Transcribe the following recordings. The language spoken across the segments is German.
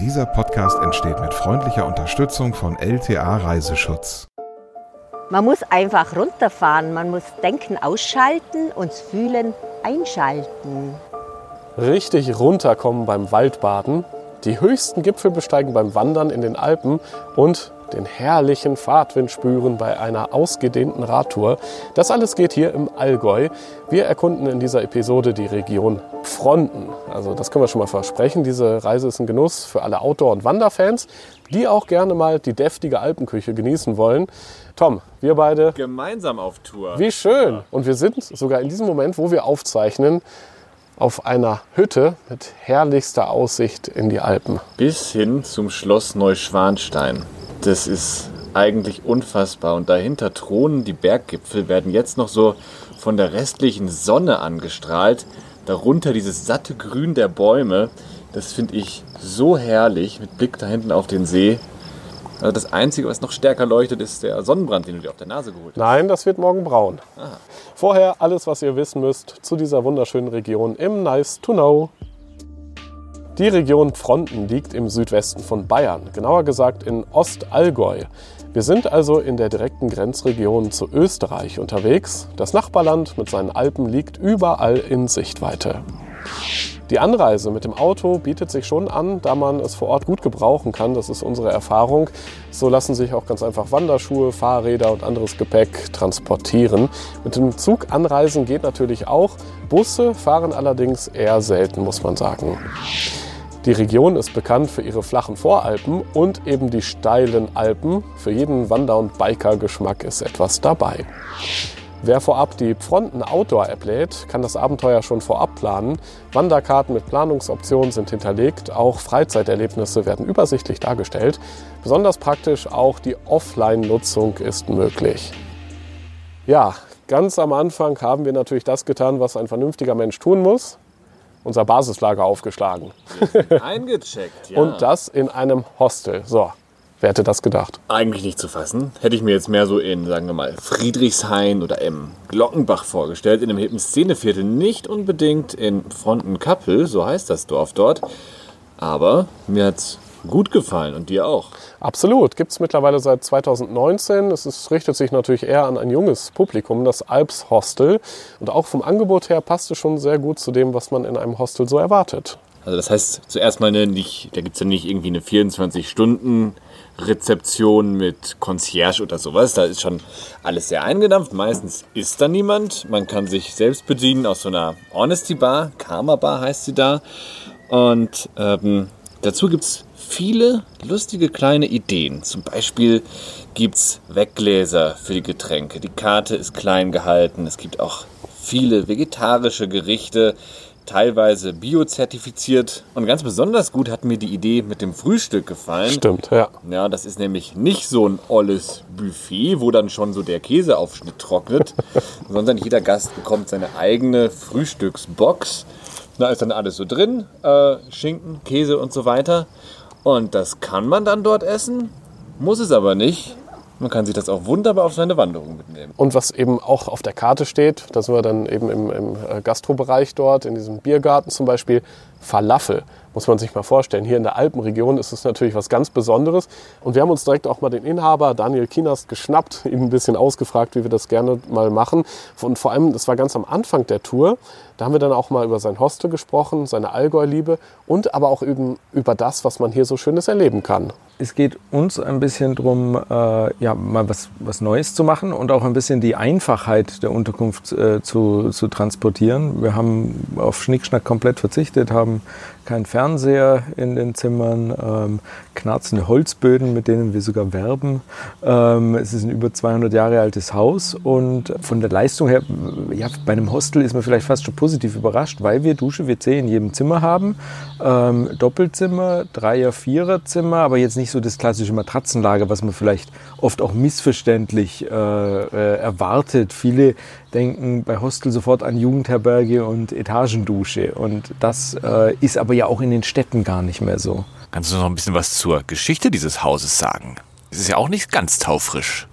Dieser Podcast entsteht mit freundlicher Unterstützung von LTA Reiseschutz. Man muss einfach runterfahren, man muss Denken ausschalten und Fühlen einschalten. Richtig runterkommen beim Waldbaden, die höchsten Gipfel besteigen beim Wandern in den Alpen und den herrlichen Fahrtwind spüren bei einer ausgedehnten Radtour. Das alles geht hier im Allgäu. Wir erkunden in dieser Episode die Region Fronten. Also das können wir schon mal versprechen. Diese Reise ist ein Genuss für alle Outdoor- und Wanderfans, die auch gerne mal die deftige Alpenküche genießen wollen. Tom, wir beide gemeinsam auf Tour. Wie schön. Und wir sind sogar in diesem Moment, wo wir aufzeichnen, auf einer Hütte mit herrlichster Aussicht in die Alpen. Bis hin zum Schloss Neuschwanstein. Das ist eigentlich unfassbar. Und dahinter thronen die Berggipfel, werden jetzt noch so von der restlichen Sonne angestrahlt. Darunter dieses satte Grün der Bäume. Das finde ich so herrlich mit Blick da hinten auf den See. Also das Einzige, was noch stärker leuchtet, ist der Sonnenbrand, den du dir auf der Nase geholt hast. Nein, das wird morgen braun. Aha. Vorher alles, was ihr wissen müsst zu dieser wunderschönen Region im Nice to Know. Die Region Fronten liegt im Südwesten von Bayern, genauer gesagt in Ostallgäu. Wir sind also in der direkten Grenzregion zu Österreich unterwegs. Das Nachbarland mit seinen Alpen liegt überall in Sichtweite. Die Anreise mit dem Auto bietet sich schon an, da man es vor Ort gut gebrauchen kann. Das ist unsere Erfahrung. So lassen sich auch ganz einfach Wanderschuhe, Fahrräder und anderes Gepäck transportieren. Mit dem Zug anreisen geht natürlich auch. Busse fahren allerdings eher selten, muss man sagen. Die Region ist bekannt für ihre flachen Voralpen und eben die steilen Alpen. Für jeden Wander- und Biker-Geschmack ist etwas dabei. Wer vorab die Fronten Outdoor-App lädt, kann das Abenteuer schon vorab planen. Wanderkarten mit Planungsoptionen sind hinterlegt, auch Freizeiterlebnisse werden übersichtlich dargestellt. Besonders praktisch auch die Offline-Nutzung ist möglich. Ja, ganz am Anfang haben wir natürlich das getan, was ein vernünftiger Mensch tun muss. Unser Basislager aufgeschlagen. Eingecheckt, ja. Und das in einem Hostel. So, Wer hätte das gedacht? Eigentlich nicht zu fassen. Hätte ich mir jetzt mehr so in, sagen wir mal, Friedrichshain oder im Glockenbach vorgestellt, in einem hippen Szeneviertel. Nicht unbedingt in Frontenkappel, so heißt das Dorf dort. Aber mir hat es gut gefallen und dir auch. Absolut. Gibt es mittlerweile seit 2019. Es ist, richtet sich natürlich eher an ein junges Publikum, das Alps Hostel. Und auch vom Angebot her passt es schon sehr gut zu dem, was man in einem Hostel so erwartet. Also das heißt zuerst mal ne, nicht, da gibt es ja nicht irgendwie eine 24 Stunden Rezeption mit Concierge oder sowas. Da ist schon alles sehr eingedampft. Meistens ist da niemand. Man kann sich selbst bedienen aus so einer Honesty Bar, Karma Bar heißt sie da. Und ähm, dazu gibt es viele lustige kleine Ideen. Zum Beispiel gibt es Weggläser für die Getränke. Die Karte ist klein gehalten. Es gibt auch viele vegetarische Gerichte teilweise biozertifiziert. Und ganz besonders gut hat mir die Idee mit dem Frühstück gefallen. Stimmt, ja. Ja, das ist nämlich nicht so ein olles Buffet, wo dann schon so der Käseaufschnitt trocknet, sondern jeder Gast bekommt seine eigene Frühstücksbox. Da ist dann alles so drin, äh, Schinken, Käse und so weiter. Und das kann man dann dort essen, muss es aber nicht. Man kann sich das auch wunderbar auf seine Wanderung mitnehmen. Und was eben auch auf der Karte steht, da sind wir dann eben im, im äh, Gastrobereich dort, in diesem Biergarten zum Beispiel, Falafel. Muss man sich mal vorstellen. Hier in der Alpenregion ist es natürlich was ganz Besonderes. Und wir haben uns direkt auch mal den Inhaber Daniel Kienast geschnappt, ihn ein bisschen ausgefragt, wie wir das gerne mal machen. Und vor allem, das war ganz am Anfang der Tour. Da haben wir dann auch mal über sein Hostel gesprochen, seine Allgäu-Liebe und aber auch eben über das, was man hier so Schönes erleben kann es geht uns ein bisschen darum, äh, ja, mal was, was Neues zu machen und auch ein bisschen die Einfachheit der Unterkunft äh, zu, zu transportieren. Wir haben auf Schnickschnack komplett verzichtet, haben haben keinen Fernseher in den Zimmern, ähm, knarzende Holzböden, mit denen wir sogar werben. Ähm, es ist ein über 200 Jahre altes Haus und von der Leistung her, ja, bei einem Hostel ist man vielleicht fast schon positiv überrascht, weil wir Dusche, WC in jedem Zimmer haben. Ähm, Doppelzimmer, Dreier-, Viererzimmer, aber jetzt nicht so das klassische Matratzenlager, was man vielleicht oft auch missverständlich äh, äh, erwartet. Viele denken bei Hostel sofort an Jugendherberge und Etagendusche. Und das äh, ist aber ja auch in den Städten gar nicht mehr so. Kannst du noch ein bisschen was zur Geschichte dieses Hauses sagen? Es ist ja auch nicht ganz taufrisch.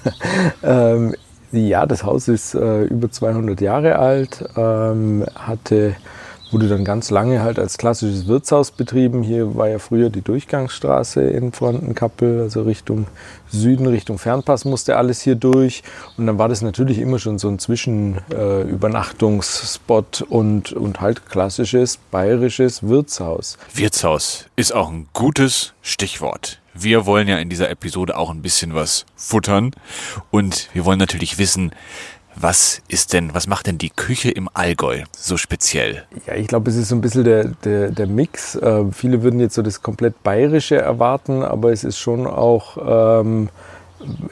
ähm, ja, das Haus ist äh, über 200 Jahre alt, ähm, hatte wurde dann ganz lange halt als klassisches Wirtshaus betrieben. Hier war ja früher die Durchgangsstraße in Frontenkappel, also Richtung Süden, Richtung Fernpass musste alles hier durch. Und dann war das natürlich immer schon so ein Zwischenübernachtungsspot äh, und, und halt klassisches bayerisches Wirtshaus. Wirtshaus ist auch ein gutes Stichwort. Wir wollen ja in dieser Episode auch ein bisschen was futtern und wir wollen natürlich wissen, was ist denn, was macht denn die Küche im Allgäu so speziell? Ja, ich glaube, es ist so ein bisschen der, der, der Mix. Äh, viele würden jetzt so das komplett Bayerische erwarten, aber es ist schon auch ähm,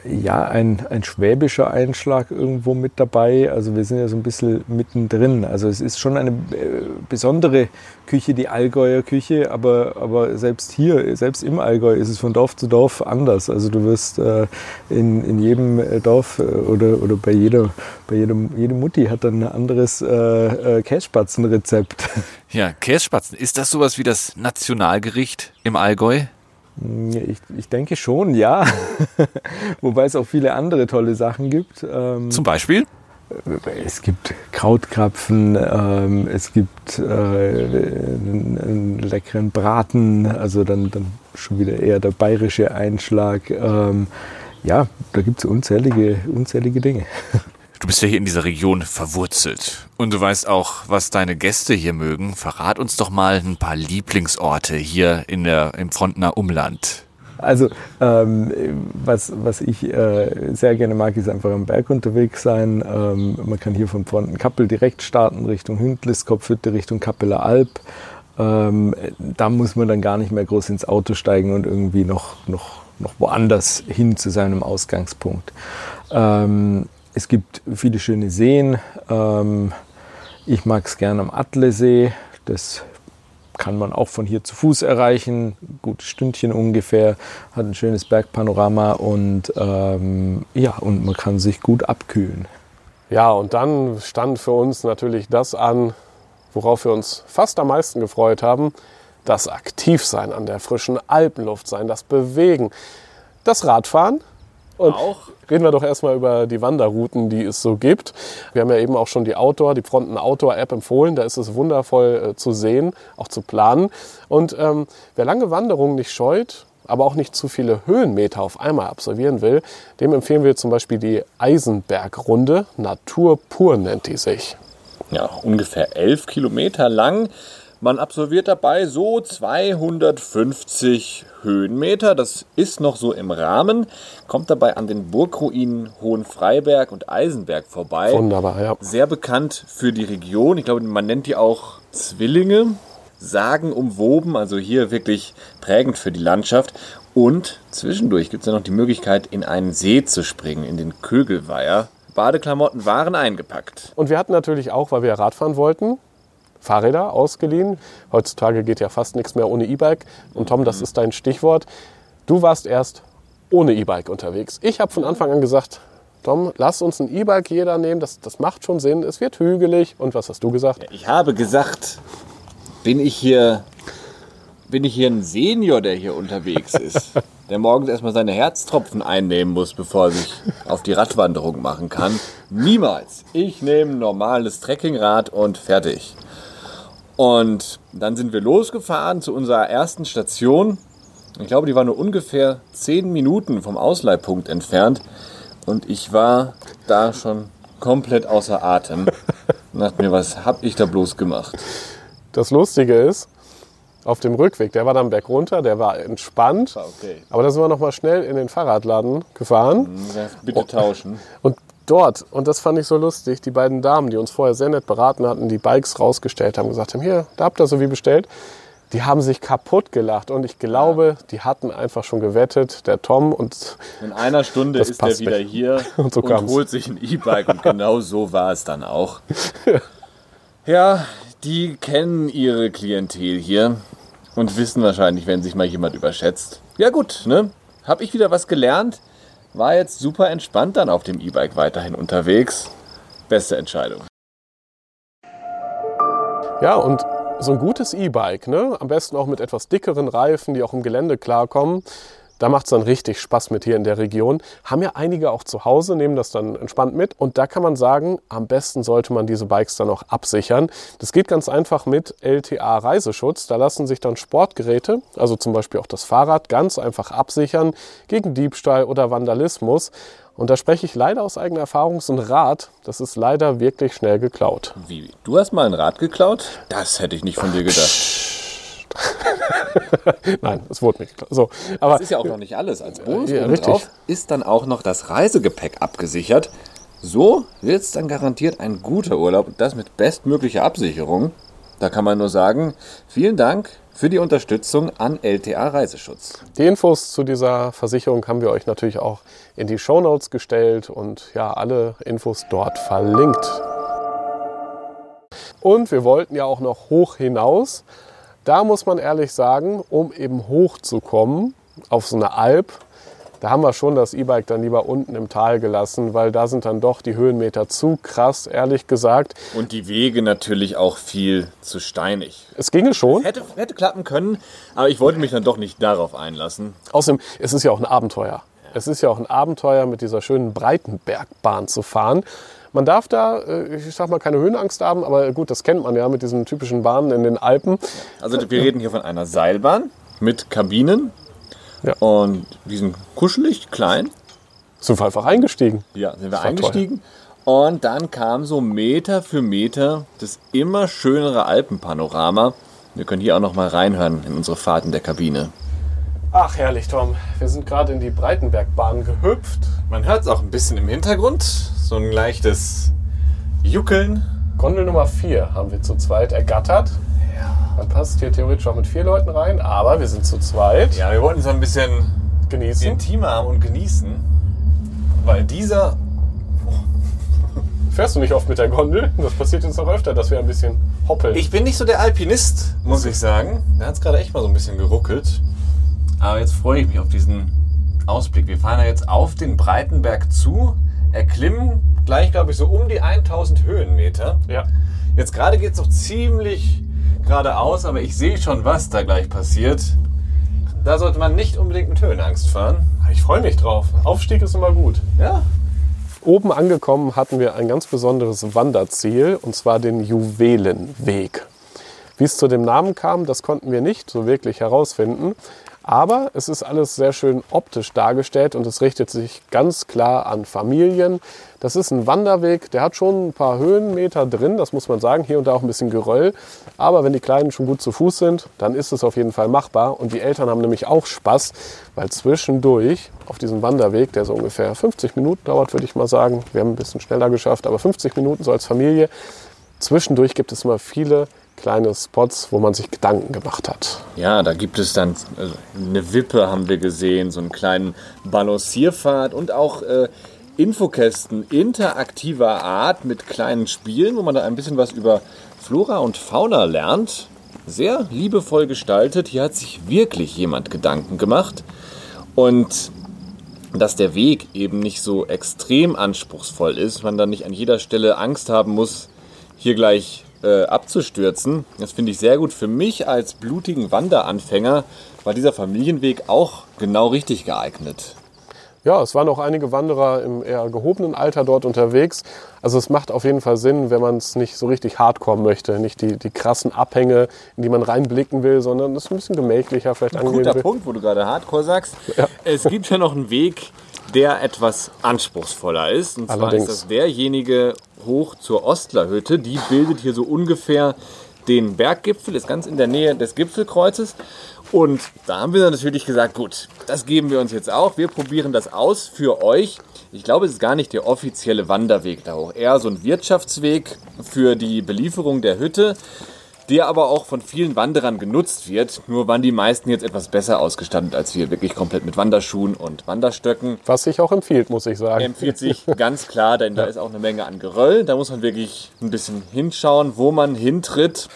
ja, ein, ein schwäbischer Einschlag irgendwo mit dabei. Also wir sind ja so ein bisschen mittendrin. Also es ist schon eine äh, besondere Küche, die Allgäuer Küche, aber, aber selbst hier, selbst im Allgäu ist es von Dorf zu Dorf anders. Also du wirst äh, in, in jedem äh, Dorf äh, oder, oder bei jeder, bei jedem, jede Mutti hat dann ein anderes äh, Kässpatzenrezept. Ja, Kässpatzen, ist das sowas wie das Nationalgericht im Allgäu? Ich, ich denke schon, ja. Wobei es auch viele andere tolle Sachen gibt. Ähm, Zum Beispiel? Es gibt Krautkrapfen, ähm, es gibt äh, einen, einen, leckeren Braten, also dann, dann schon wieder eher der bayerische Einschlag. Ähm, ja, da gibt es unzählige, unzählige Dinge. Du bist ja hier in dieser Region verwurzelt und du weißt auch, was deine Gäste hier mögen. Verrat uns doch mal ein paar Lieblingsorte hier in der, im Frontner Umland. Also ähm, was, was ich äh, sehr gerne mag, ist einfach am Berg unterwegs sein. Ähm, man kann hier von Frontenkappel direkt starten Richtung Hündlis, Kopfhütte, Richtung Kappeler Alp. Ähm, da muss man dann gar nicht mehr groß ins Auto steigen und irgendwie noch, noch, noch woanders hin zu seinem Ausgangspunkt. Ähm, es gibt viele schöne Seen. Ähm, ich mag es gerne am Attlesee. Das kann man auch von hier zu Fuß erreichen. Ein gutes Stündchen ungefähr. Hat ein schönes Bergpanorama und ähm, ja, und man kann sich gut abkühlen. Ja, und dann stand für uns natürlich das an, worauf wir uns fast am meisten gefreut haben. Das Aktivsein an der frischen Alpenluft sein, das Bewegen, das Radfahren und auch. reden wir doch erstmal über die Wanderrouten, die es so gibt. Wir haben ja eben auch schon die Outdoor, die Fronten Outdoor App empfohlen. Da ist es wundervoll äh, zu sehen, auch zu planen. Und ähm, wer lange Wanderungen nicht scheut, aber auch nicht zu viele Höhenmeter auf einmal absolvieren will, dem empfehlen wir zum Beispiel die Eisenbergrunde. Natur pur nennt die sich. Ja, ungefähr elf Kilometer lang. Man absolviert dabei so 250 Höhenmeter. Das ist noch so im Rahmen. Kommt dabei an den Burgruinen Hohenfreiberg und Eisenberg vorbei. Wunderbar, ja. Sehr bekannt für die Region. Ich glaube, man nennt die auch Zwillinge. Sagen umwoben, also hier wirklich prägend für die Landschaft. Und zwischendurch gibt es ja noch die Möglichkeit, in einen See zu springen, in den Kögelweiher. Badeklamotten waren eingepackt. Und wir hatten natürlich auch, weil wir Radfahren wollten, Fahrräder ausgeliehen. Heutzutage geht ja fast nichts mehr ohne E-Bike. Und Tom, das ist dein Stichwort. Du warst erst ohne E-Bike unterwegs. Ich habe von Anfang an gesagt, Tom, lass uns ein E-Bike jeder nehmen. Das, das macht schon Sinn. Es wird hügelig. Und was hast du gesagt? Ich habe gesagt, bin ich hier, bin ich hier ein Senior, der hier unterwegs ist, der morgens erstmal seine Herztropfen einnehmen muss, bevor er sich auf die Radwanderung machen kann. Niemals. Ich nehme ein normales Trekkingrad und fertig. Und dann sind wir losgefahren zu unserer ersten Station. Ich glaube, die war nur ungefähr zehn Minuten vom Ausleihpunkt entfernt. Und ich war da schon komplett außer Atem. Und dachte mir, was habe ich da bloß gemacht? Das Lustige ist, auf dem Rückweg, der war dann berg runter, der war entspannt. Okay. Aber da sind wir noch mal schnell in den Fahrradladen gefahren. Ja, bitte tauschen. Und dort, und das fand ich so lustig, die beiden Damen, die uns vorher sehr nett beraten hatten, die Bikes rausgestellt haben, gesagt haben, hier, da habt ihr so wie bestellt. Die haben sich kaputt gelacht und ich glaube, ja. die hatten einfach schon gewettet, der Tom und in einer Stunde ist er wieder hier und, so und holt sich ein E-Bike und genau so war es dann auch. ja, die kennen ihre Klientel hier und wissen wahrscheinlich, wenn sich mal jemand überschätzt. Ja gut, ne? Hab ich wieder was gelernt. War jetzt super entspannt dann auf dem E-Bike weiterhin unterwegs. Beste Entscheidung. Ja, und so ein gutes E-Bike, ne? am besten auch mit etwas dickeren Reifen, die auch im Gelände klarkommen, Da macht es dann richtig Spaß mit hier in der Region. Haben ja einige auch zu Hause, nehmen das dann entspannt mit. Und da kann man sagen, am besten sollte man diese Bikes dann auch absichern. Das geht ganz einfach mit LTA Reiseschutz. Da lassen sich dann Sportgeräte, also zum Beispiel auch das Fahrrad, ganz einfach absichern gegen Diebstahl oder Vandalismus. Und da spreche ich leider aus eigener Erfahrung, so ein Rad, das ist leider wirklich schnell geklaut. Wie? Du hast mal ein Rad geklaut? Das hätte ich nicht von dir gedacht. Nein, es wurde nicht geklaut. So, aber Das ist ja auch noch nicht alles. Als Bonus Ja, richtig. ist dann auch noch das Reisegepäck abgesichert. So wird es dann garantiert ein guter Urlaub und das mit bestmöglicher Absicherung. Da kann man nur sagen, vielen Dank für die Unterstützung an LTA Reiseschutz. Die Infos zu dieser Versicherung haben wir euch natürlich auch in die Shownotes gestellt und ja, alle Infos dort verlinkt. Und wir wollten ja auch noch hoch hinaus. Da muss man ehrlich sagen, um eben hochzukommen auf so eine Alp, da haben wir schon das E-Bike dann lieber unten im Tal gelassen, weil da sind dann doch die Höhenmeter zu krass, ehrlich gesagt. Und die Wege natürlich auch viel zu steinig. Es ginge schon. Hätte, hätte klappen können, aber ich wollte mich dann doch nicht darauf einlassen. Außerdem, es ist ja auch ein Abenteuer. Es ist ja auch ein Abenteuer, mit dieser schönen Breitenbergbahn zu fahren. Man darf da, äh, ich sag mal, keine Höhenangst haben, aber gut, das kennt man ja mit diesen typischen Bahnen in den Alpen. Also wir reden hier von einer Seilbahn mit Kabinen. Ja. Und die sind kuschelig, klein. Sind wir einfach eingestiegen. Ja, sind wir eingestiegen. Und dann kam so Meter für Meter das immer schönere Alpenpanorama. Wir können hier auch noch mal reinhören in unsere Fahrt in der Kabine. Ach, herrlich, Tom. Wir sind gerade in die Breitenbergbahn gehüpft. Man hört es auch ein bisschen im Hintergrund. So ein leichtes Juckeln. Gondel Nummer 4 haben wir zu zweit ergattert. Man passt hier theoretisch auch mit vier Leuten rein, aber wir sind zu zweit. Ja, wir wollten es ein bisschen Genießen. intimer haben und genießen. Weil dieser Fährst du nicht oft mit der Gondel? Das passiert uns noch öfter, dass wir ein bisschen hoppeln. Ich bin nicht so der Alpinist, muss ich sagen. Da hat es gerade echt mal so ein bisschen geruckelt. Aber jetzt freue ich mich auf diesen Ausblick. Wir fahren ja jetzt auf den Breitenberg zu, erklimmen gleich, glaube ich, so um die 1000 Höhenmeter. ja. Jetzt gerade geht es noch ziemlich geradeaus, aber ich sehe schon, was da gleich passiert. Da sollte man nicht unbedingt mit Höhenangst fahren. Ich freue mich drauf. Aufstieg ist immer gut. Ja, Oben angekommen hatten wir ein ganz besonderes Wanderziel, und zwar den Juwelenweg. Wie es zu dem Namen kam, das konnten wir nicht so wirklich herausfinden. Aber es ist alles sehr schön optisch dargestellt und es richtet sich ganz klar an Familien. Das ist ein Wanderweg, der hat schon ein paar Höhenmeter drin, das muss man sagen, hier und da auch ein bisschen Geröll. Aber wenn die Kleinen schon gut zu Fuß sind, dann ist es auf jeden Fall machbar. Und die Eltern haben nämlich auch Spaß, weil zwischendurch auf diesem Wanderweg, der so ungefähr 50 Minuten dauert, würde ich mal sagen, wir haben ein bisschen schneller geschafft, aber 50 Minuten so als Familie, zwischendurch gibt es mal viele kleine Spots, wo man sich Gedanken gemacht hat. Ja, da gibt es dann also eine Wippe, haben wir gesehen, so einen kleinen Balancierpfad und auch äh, Infokästen interaktiver Art mit kleinen Spielen, wo man da ein bisschen was über Flora und Fauna lernt. Sehr liebevoll gestaltet. Hier hat sich wirklich jemand Gedanken gemacht. Und dass der Weg eben nicht so extrem anspruchsvoll ist, man dann nicht an jeder Stelle Angst haben muss, hier gleich äh, abzustürzen. Das finde ich sehr gut. Für mich als blutigen Wanderanfänger war dieser Familienweg auch genau richtig geeignet. Ja, es waren auch einige Wanderer im eher gehobenen Alter dort unterwegs. Also es macht auf jeden Fall Sinn, wenn man es nicht so richtig hardcore möchte. Nicht die, die krassen Abhänge, in die man reinblicken will, sondern es ein bisschen gemächlicher vielleicht angehen Guter will. Punkt, wo du gerade Hardcore sagst. Es gibt ja noch einen Weg, der etwas anspruchsvoller ist. Und zwar Allerdings. ist das derjenige hoch zur Ostlerhütte. Die bildet hier so ungefähr den Berggipfel, ist ganz in der Nähe des Gipfelkreuzes. Und da haben wir natürlich gesagt, gut, das geben wir uns jetzt auch. Wir probieren das aus für euch. Ich glaube, es ist gar nicht der offizielle Wanderweg da hoch. Eher so ein Wirtschaftsweg für die Belieferung der Hütte der aber auch von vielen Wanderern genutzt wird. Nur waren die meisten jetzt etwas besser ausgestattet als wir, wirklich komplett mit Wanderschuhen und Wanderstöcken. Was sich auch empfiehlt, muss ich sagen. Empfiehlt sich ganz klar, denn da ist auch eine Menge an Geröll. Da muss man wirklich ein bisschen hinschauen, wo man hintritt.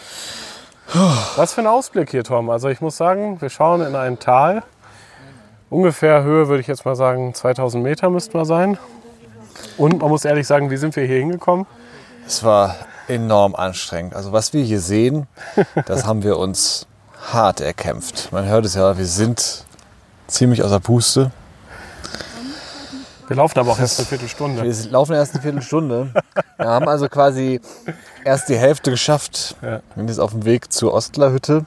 Was für ein Ausblick hier, Tom. Also ich muss sagen, wir schauen in ein Tal. Ungefähr Höhe würde ich jetzt mal sagen, 2000 Meter müssten wir sein. Und man muss ehrlich sagen, wie sind wir hier hingekommen? Es war enorm anstrengend. Also was wir hier sehen, das haben wir uns hart erkämpft. Man hört es ja, wir sind ziemlich außer Puste. Wir laufen aber auch erst eine Viertelstunde. Wir laufen erst eine Viertelstunde. Wir haben also quasi erst die Hälfte geschafft. Ja. Wir sind jetzt auf dem Weg zur Ostlerhütte,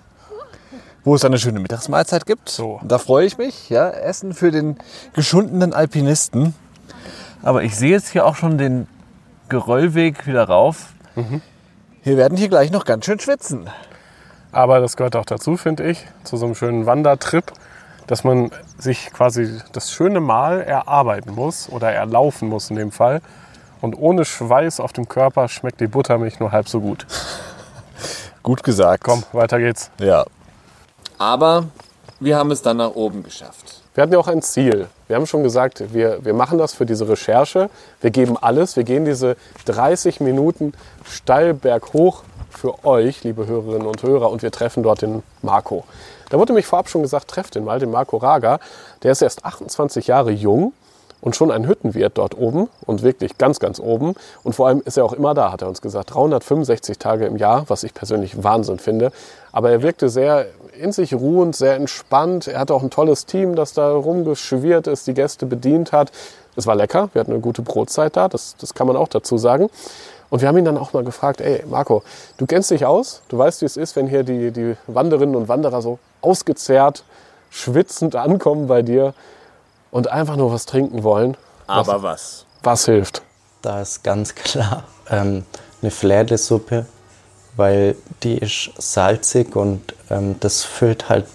wo es eine schöne Mittagsmahlzeit gibt. So. Und Da freue ich mich. Ja, Essen für den geschundenen Alpinisten. Aber ich sehe jetzt hier auch schon den Geröllweg wieder rauf. Wir werden hier gleich noch ganz schön schwitzen. Aber das gehört auch dazu, finde ich, zu so einem schönen Wandertrip, dass man sich quasi das schöne Mal erarbeiten muss oder erlaufen muss in dem Fall. Und ohne Schweiß auf dem Körper schmeckt die Buttermilch nur halb so gut. Gut gesagt. Komm, weiter geht's. Ja. Aber wir haben es dann nach oben geschafft. Wir hatten ja auch ein Ziel. Wir haben schon gesagt, wir, wir machen das für diese Recherche. Wir geben alles. Wir gehen diese 30 Minuten steil berghoch für euch, liebe Hörerinnen und Hörer. Und wir treffen dort den Marco. Da wurde mich vorab schon gesagt, trefft den mal, den Marco Raga. Der ist erst 28 Jahre jung und schon ein Hüttenwirt dort oben und wirklich ganz, ganz oben. Und vor allem ist er auch immer da, hat er uns gesagt. 365 Tage im Jahr, was ich persönlich Wahnsinn finde. Aber er wirkte sehr in sich ruhend, sehr entspannt. Er hatte auch ein tolles Team, das da rumgeschwirrt ist, die Gäste bedient hat. Es war lecker, wir hatten eine gute Brotzeit da, das, das kann man auch dazu sagen. Und wir haben ihn dann auch mal gefragt, ey Marco, du kennst dich aus, du weißt, wie es ist, wenn hier die, die Wanderinnen und Wanderer so ausgezehrt, schwitzend ankommen bei dir und einfach nur was trinken wollen. Aber was? Was hilft? Da ist ganz klar ähm, eine Flädesuppe, weil die ist salzig und ähm, das füllt halt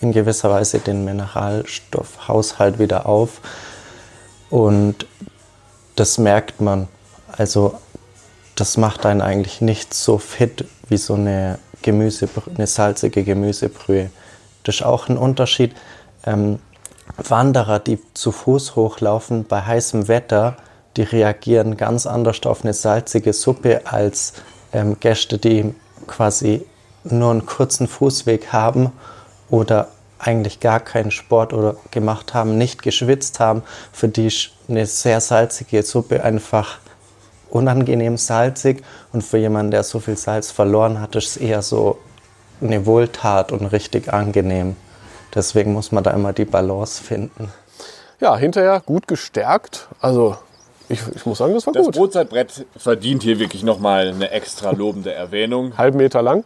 in gewisser Weise den Mineralstoffhaushalt wieder auf. Und das merkt man. Also das macht einen eigentlich nicht so fit wie so eine, Gemüse, eine salzige Gemüsebrühe. Das ist auch ein Unterschied. Ähm, Wanderer, die zu Fuß hochlaufen bei heißem Wetter, die reagieren ganz anders auf eine salzige Suppe als ähm, Gäste, die quasi nur einen kurzen Fußweg haben oder eigentlich gar keinen Sport oder gemacht haben, nicht geschwitzt haben, für die ist eine sehr salzige Suppe einfach unangenehm salzig und für jemanden, der so viel Salz verloren hat, ist es eher so eine Wohltat und richtig angenehm. Deswegen muss man da immer die Balance finden. Ja, hinterher gut gestärkt. Also ich, ich muss sagen, das war Das gut. Brotzeitbrett verdient hier wirklich nochmal eine extra lobende Erwähnung. Halben Meter lang?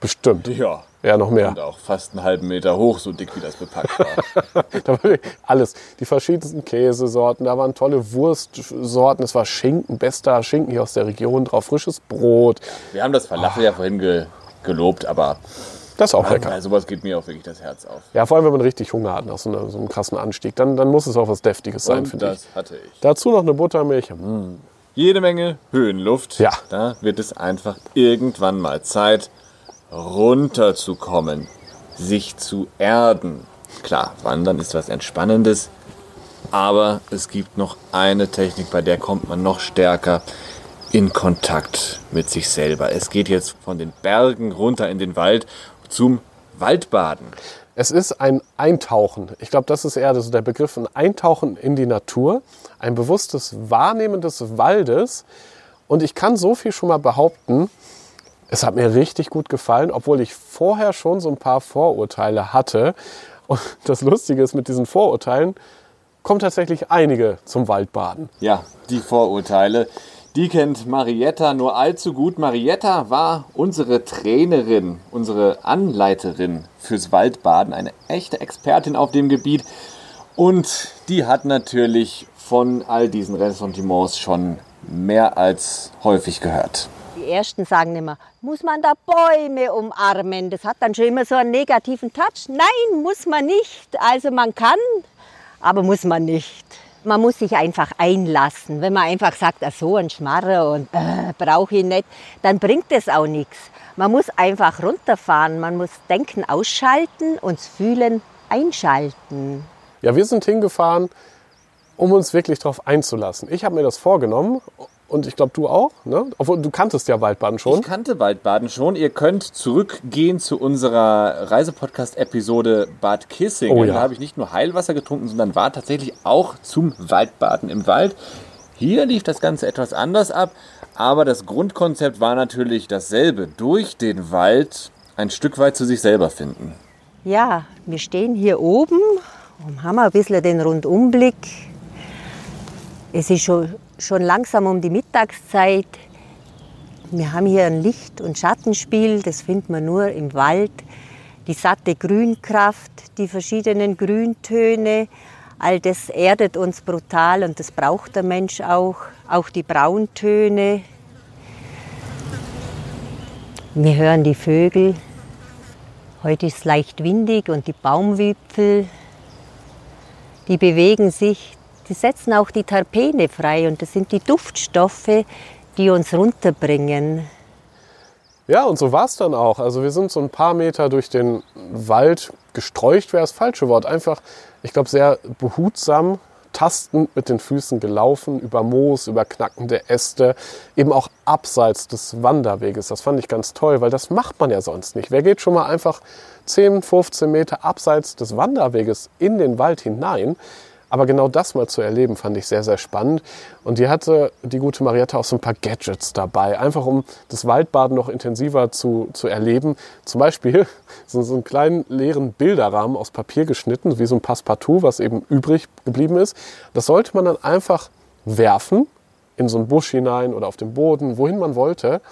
Bestimmt. Ja. Ja, noch mehr. Und auch fast einen halben Meter hoch, so dick wie das bepackt war. Da war alles. Die verschiedensten Käsesorten, da waren tolle Wurstsorten, es war Schinken, bester Schinken hier aus der Region drauf, frisches Brot. Wir haben das Falafel ja vorhin ge gelobt, aber Das ist auch lecker. bei sowas geht mir auch wirklich das Herz auf. Ja, vor allem, wenn man richtig Hunger hat nach so, einer, so einem krassen Anstieg, dann, dann muss es auch was Deftiges sein, finde ich. das hatte ich. Dazu noch eine Buttermilch. Mm. Jede Menge Höhenluft. Ja. Da wird es einfach irgendwann mal Zeit, runterzukommen, sich zu erden. Klar, Wandern ist was Entspannendes, aber es gibt noch eine Technik, bei der kommt man noch stärker in Kontakt mit sich selber. Es geht jetzt von den Bergen runter in den Wald zum Waldbaden. Es ist ein Eintauchen. Ich glaube, das ist eher so der Begriff, ein Eintauchen in die Natur, ein bewusstes Wahrnehmen des Waldes. Und ich kann so viel schon mal behaupten, es hat mir richtig gut gefallen, obwohl ich vorher schon so ein paar Vorurteile hatte. Und das Lustige ist, mit diesen Vorurteilen kommen tatsächlich einige zum Waldbaden. Ja, die Vorurteile. Die kennt Marietta nur allzu gut. Marietta war unsere Trainerin, unsere Anleiterin fürs Waldbaden, eine echte Expertin auf dem Gebiet. Und die hat natürlich von all diesen Ressentiments schon mehr als häufig gehört. Die Ersten sagen immer, muss man da Bäume umarmen? Das hat dann schon immer so einen negativen Touch. Nein, muss man nicht. Also man kann, aber muss man nicht. Man muss sich einfach einlassen. Wenn man einfach sagt, ach so ein Schmarre und äh, brauche ich nicht, dann bringt es auch nichts. Man muss einfach runterfahren. Man muss Denken ausschalten und das Fühlen einschalten. Ja, wir sind hingefahren, um uns wirklich darauf einzulassen. Ich habe mir das vorgenommen und ich glaube, du auch. Ne? Obwohl, du kanntest ja Waldbaden schon. Ich kannte Waldbaden schon. Ihr könnt zurückgehen zu unserer Reisepodcast-Episode Bad Kissingen. Oh ja. Da habe ich nicht nur Heilwasser getrunken, sondern war tatsächlich auch zum Waldbaden im Wald. Hier lief das Ganze etwas anders ab, aber das Grundkonzept war natürlich dasselbe. Durch den Wald ein Stück weit zu sich selber finden. Ja, wir stehen hier oben Darum haben wir ein bisschen den Rundumblick. Es ist schon, schon langsam um die Mittagszeit. Wir haben hier ein Licht- und Schattenspiel, das findet man nur im Wald. Die satte Grünkraft, die verschiedenen Grüntöne, all das erdet uns brutal und das braucht der Mensch auch. Auch die Brauntöne. Wir hören die Vögel. Heute ist es leicht windig und die Baumwipfel, die bewegen sich. Die setzen auch die Terpene frei und das sind die Duftstoffe, die uns runterbringen. Ja, und so war es dann auch. Also wir sind so ein paar Meter durch den Wald gestreucht, wäre das falsche Wort. Einfach, ich glaube, sehr behutsam, tastend mit den Füßen gelaufen, über Moos, über knackende Äste, eben auch abseits des Wanderweges. Das fand ich ganz toll, weil das macht man ja sonst nicht. Wer geht schon mal einfach 10, 15 Meter abseits des Wanderweges in den Wald hinein? Aber genau das mal zu erleben, fand ich sehr, sehr spannend. Und die hatte die gute Marietta auch so ein paar Gadgets dabei, einfach um das Waldbaden noch intensiver zu, zu erleben. Zum Beispiel so, einen kleinen leeren Bilderrahmen aus Papier geschnitten, wie so ein Passepartout, was eben übrig geblieben ist. Das sollte man dann einfach werfen in so einen Busch hinein oder auf den Boden, wohin man wollte.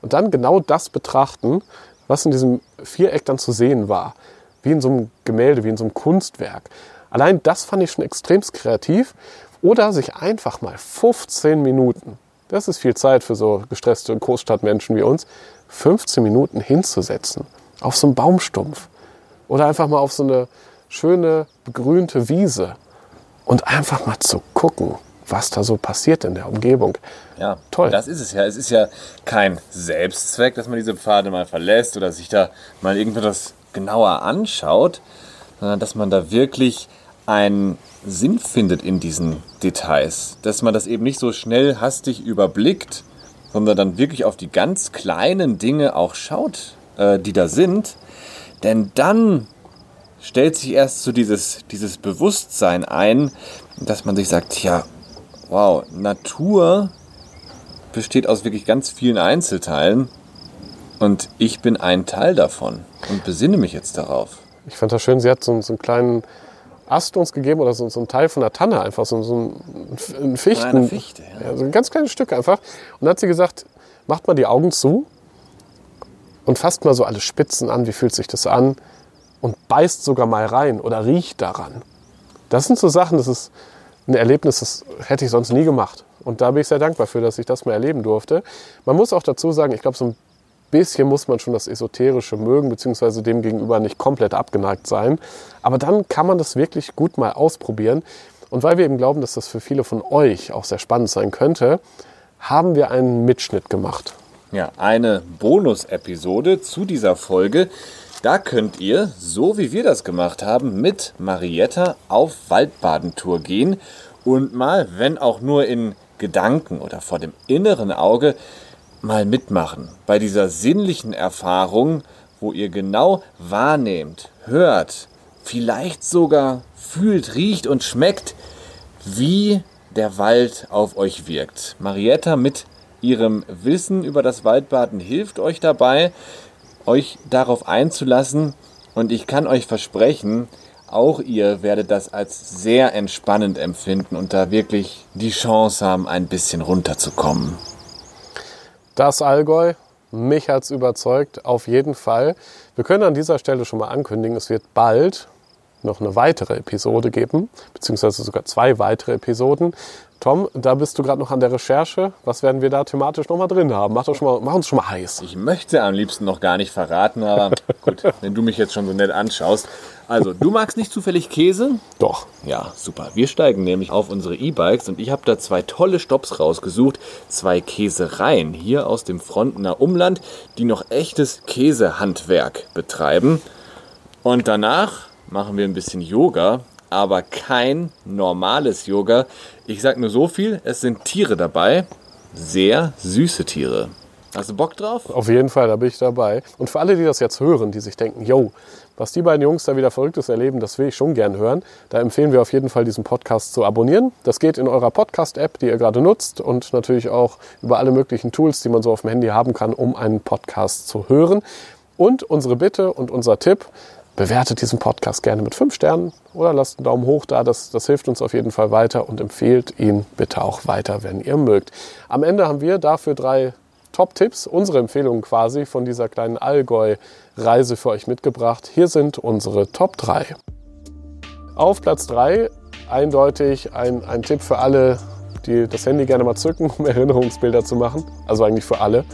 Und dann genau das betrachten, was in diesem Viereck dann zu sehen war. Wie in so einem Gemälde, wie in so einem Kunstwerk. Allein das fand ich schon extremst kreativ. Oder sich einfach mal 15 Minuten, das ist viel Zeit für so gestresste Großstadtmenschen wie uns, 15 Minuten hinzusetzen auf so einen Baumstumpf. Oder einfach mal auf so eine schöne begrünte Wiese und einfach mal zu gucken, was da so passiert in der Umgebung. Ja, Toll. Das ist es ja. Es ist ja kein Selbstzweck, dass man diese Pfade mal verlässt oder sich da mal irgendwas genauer anschaut, sondern dass man da wirklich einen Sinn findet in diesen Details. Dass man das eben nicht so schnell hastig überblickt, sondern dann wirklich auf die ganz kleinen Dinge auch schaut, äh, die da sind. Denn dann stellt sich erst so dieses, dieses Bewusstsein ein, dass man sich sagt, ja, wow, Natur besteht aus wirklich ganz vielen Einzelteilen und ich bin ein Teil davon und besinne mich jetzt darauf. Ich fand das schön, sie hat so, so einen kleinen Ast uns gegeben oder so, so ein Teil von der Tanne einfach, so, so ein, ein Fichten. Eine Fichte, ja. ja. So ein ganz kleines Stück einfach. Und dann hat sie gesagt, macht mal die Augen zu und fasst mal so alle Spitzen an, wie fühlt sich das an und beißt sogar mal rein oder riecht daran. Das sind so Sachen, das ist ein Erlebnis, das hätte ich sonst nie gemacht. Und da bin ich sehr dankbar für, dass ich das mal erleben durfte. Man muss auch dazu sagen, ich glaube, so ein bisschen muss man schon das Esoterische mögen, beziehungsweise dem gegenüber nicht komplett abgeneigt sein. Aber dann kann man das wirklich gut mal ausprobieren. Und weil wir eben glauben, dass das für viele von euch auch sehr spannend sein könnte, haben wir einen Mitschnitt gemacht. Ja, eine Bonus-Episode zu dieser Folge. Da könnt ihr, so wie wir das gemacht haben, mit Marietta auf Waldbadentour gehen und mal, wenn auch nur in Gedanken oder vor dem inneren Auge, mal mitmachen bei dieser sinnlichen Erfahrung, wo ihr genau wahrnehmt, hört, vielleicht sogar fühlt, riecht und schmeckt, wie der Wald auf euch wirkt. Marietta mit ihrem Wissen über das Waldbaden hilft euch dabei, euch darauf einzulassen und ich kann euch versprechen, auch ihr werdet das als sehr entspannend empfinden und da wirklich die Chance haben, ein bisschen runterzukommen. Das Allgäu, mich hat es überzeugt, auf jeden Fall. Wir können an dieser Stelle schon mal ankündigen, es wird bald noch eine weitere Episode geben, beziehungsweise sogar zwei weitere Episoden. Tom, da bist du gerade noch an der Recherche. Was werden wir da thematisch noch mal drin haben? Mach, doch schon mal, mach uns schon mal heiß. Ich möchte am liebsten noch gar nicht verraten, aber gut, wenn du mich jetzt schon so nett anschaust. Also, du magst nicht zufällig Käse? Doch. Ja, super. Wir steigen nämlich auf unsere E-Bikes und ich habe da zwei tolle Stops rausgesucht. Zwei Käsereien hier aus dem Frontener Umland, die noch echtes Käsehandwerk betreiben. Und danach machen wir ein bisschen Yoga, aber kein normales Yoga. Ich sag nur so viel, es sind Tiere dabei, sehr süße Tiere. Hast du Bock drauf? Auf jeden Fall, da bin ich dabei. Und für alle, die das jetzt hören, die sich denken, yo, was die beiden Jungs da wieder Verrücktes erleben, das will ich schon gern hören. Da empfehlen wir auf jeden Fall, diesen Podcast zu abonnieren. Das geht in eurer Podcast-App, die ihr gerade nutzt und natürlich auch über alle möglichen Tools, die man so auf dem Handy haben kann, um einen Podcast zu hören. Und unsere Bitte und unser Tipp, bewertet diesen Podcast gerne mit fünf Sternen oder lasst einen Daumen hoch da. Das, das hilft uns auf jeden Fall weiter und empfehlt ihn bitte auch weiter, wenn ihr mögt. Am Ende haben wir dafür drei Top-Tipps, unsere Empfehlungen quasi von dieser kleinen Allgäu-Reise für euch mitgebracht. Hier sind unsere Top 3. Auf Platz 3 eindeutig ein, ein Tipp für alle, die das Handy gerne mal zücken, um Erinnerungsbilder zu machen. Also eigentlich für alle.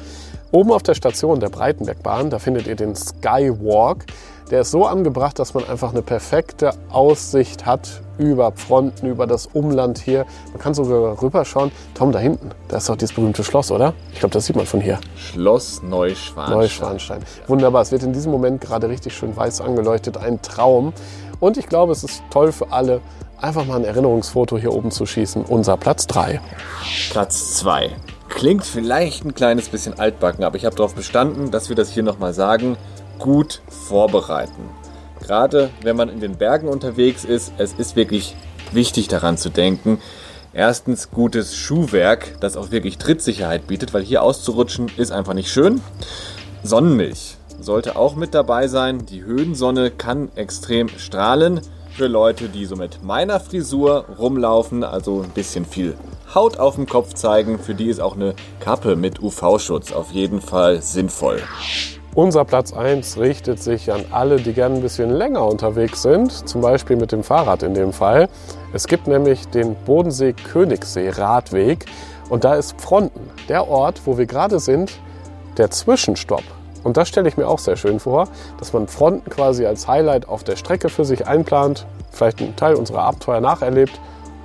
Oben auf der Station der Breitenbergbahn, da findet ihr den Skywalk. Der ist so angebracht, dass man einfach eine perfekte Aussicht hat über Fronten, über das Umland hier. Man kann sogar rüberschauen. Tom, da hinten, da ist doch dieses berühmte Schloss, oder? Ich glaube, das sieht man von hier. Schloss Neuschwanstein. Neuschwanstein. Wunderbar. Es wird in diesem Moment gerade richtig schön weiß angeleuchtet. Ein Traum. Und ich glaube, es ist toll für alle, einfach mal ein Erinnerungsfoto hier oben zu schießen. Unser Platz 3. Platz 2. Klingt vielleicht ein kleines bisschen altbacken, aber ich habe darauf bestanden, dass wir das hier nochmal sagen. Gut vorbereiten. Gerade wenn man in den Bergen unterwegs ist, es ist wirklich wichtig daran zu denken. Erstens gutes Schuhwerk, das auch wirklich Trittsicherheit bietet, weil hier auszurutschen ist einfach nicht schön. Sonnenmilch sollte auch mit dabei sein. Die Höhensonne kann extrem strahlen. Für Leute, die so mit meiner Frisur rumlaufen, also ein bisschen viel Haut auf dem Kopf zeigen, für die ist auch eine Kappe mit UV-Schutz auf jeden Fall sinnvoll. Unser Platz 1 richtet sich an alle, die gerne ein bisschen länger unterwegs sind, zum Beispiel mit dem Fahrrad in dem Fall. Es gibt nämlich den Bodensee-Königssee-Radweg und da ist Fronten, der Ort, wo wir gerade sind, der Zwischenstopp. Und das stelle ich mir auch sehr schön vor, dass man Fronten quasi als Highlight auf der Strecke für sich einplant, vielleicht einen Teil unserer Abenteuer nacherlebt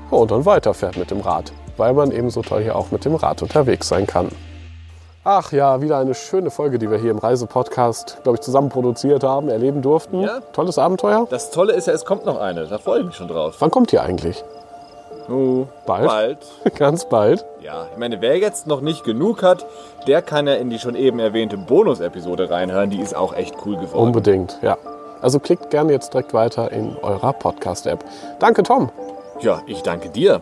und dann weiterfährt mit dem Rad, weil man eben so toll hier auch mit dem Rad unterwegs sein kann. Ach ja, wieder eine schöne Folge, die wir hier im Reisepodcast, glaube ich, zusammen produziert haben, erleben durften. Ja. Tolles Abenteuer. Das Tolle ist ja, es kommt noch eine. Da freue ich mich schon drauf. Wann kommt die eigentlich? Oh, Bald? bald. Ganz bald. Ja, ich meine, wer jetzt noch nicht genug hat, der kann ja in die schon eben erwähnte Bonus-Episode reinhören. Die ist auch echt cool geworden. Unbedingt, ja. Also klickt gerne jetzt direkt weiter in eurer Podcast-App. Danke, Tom. Ja, ich danke dir.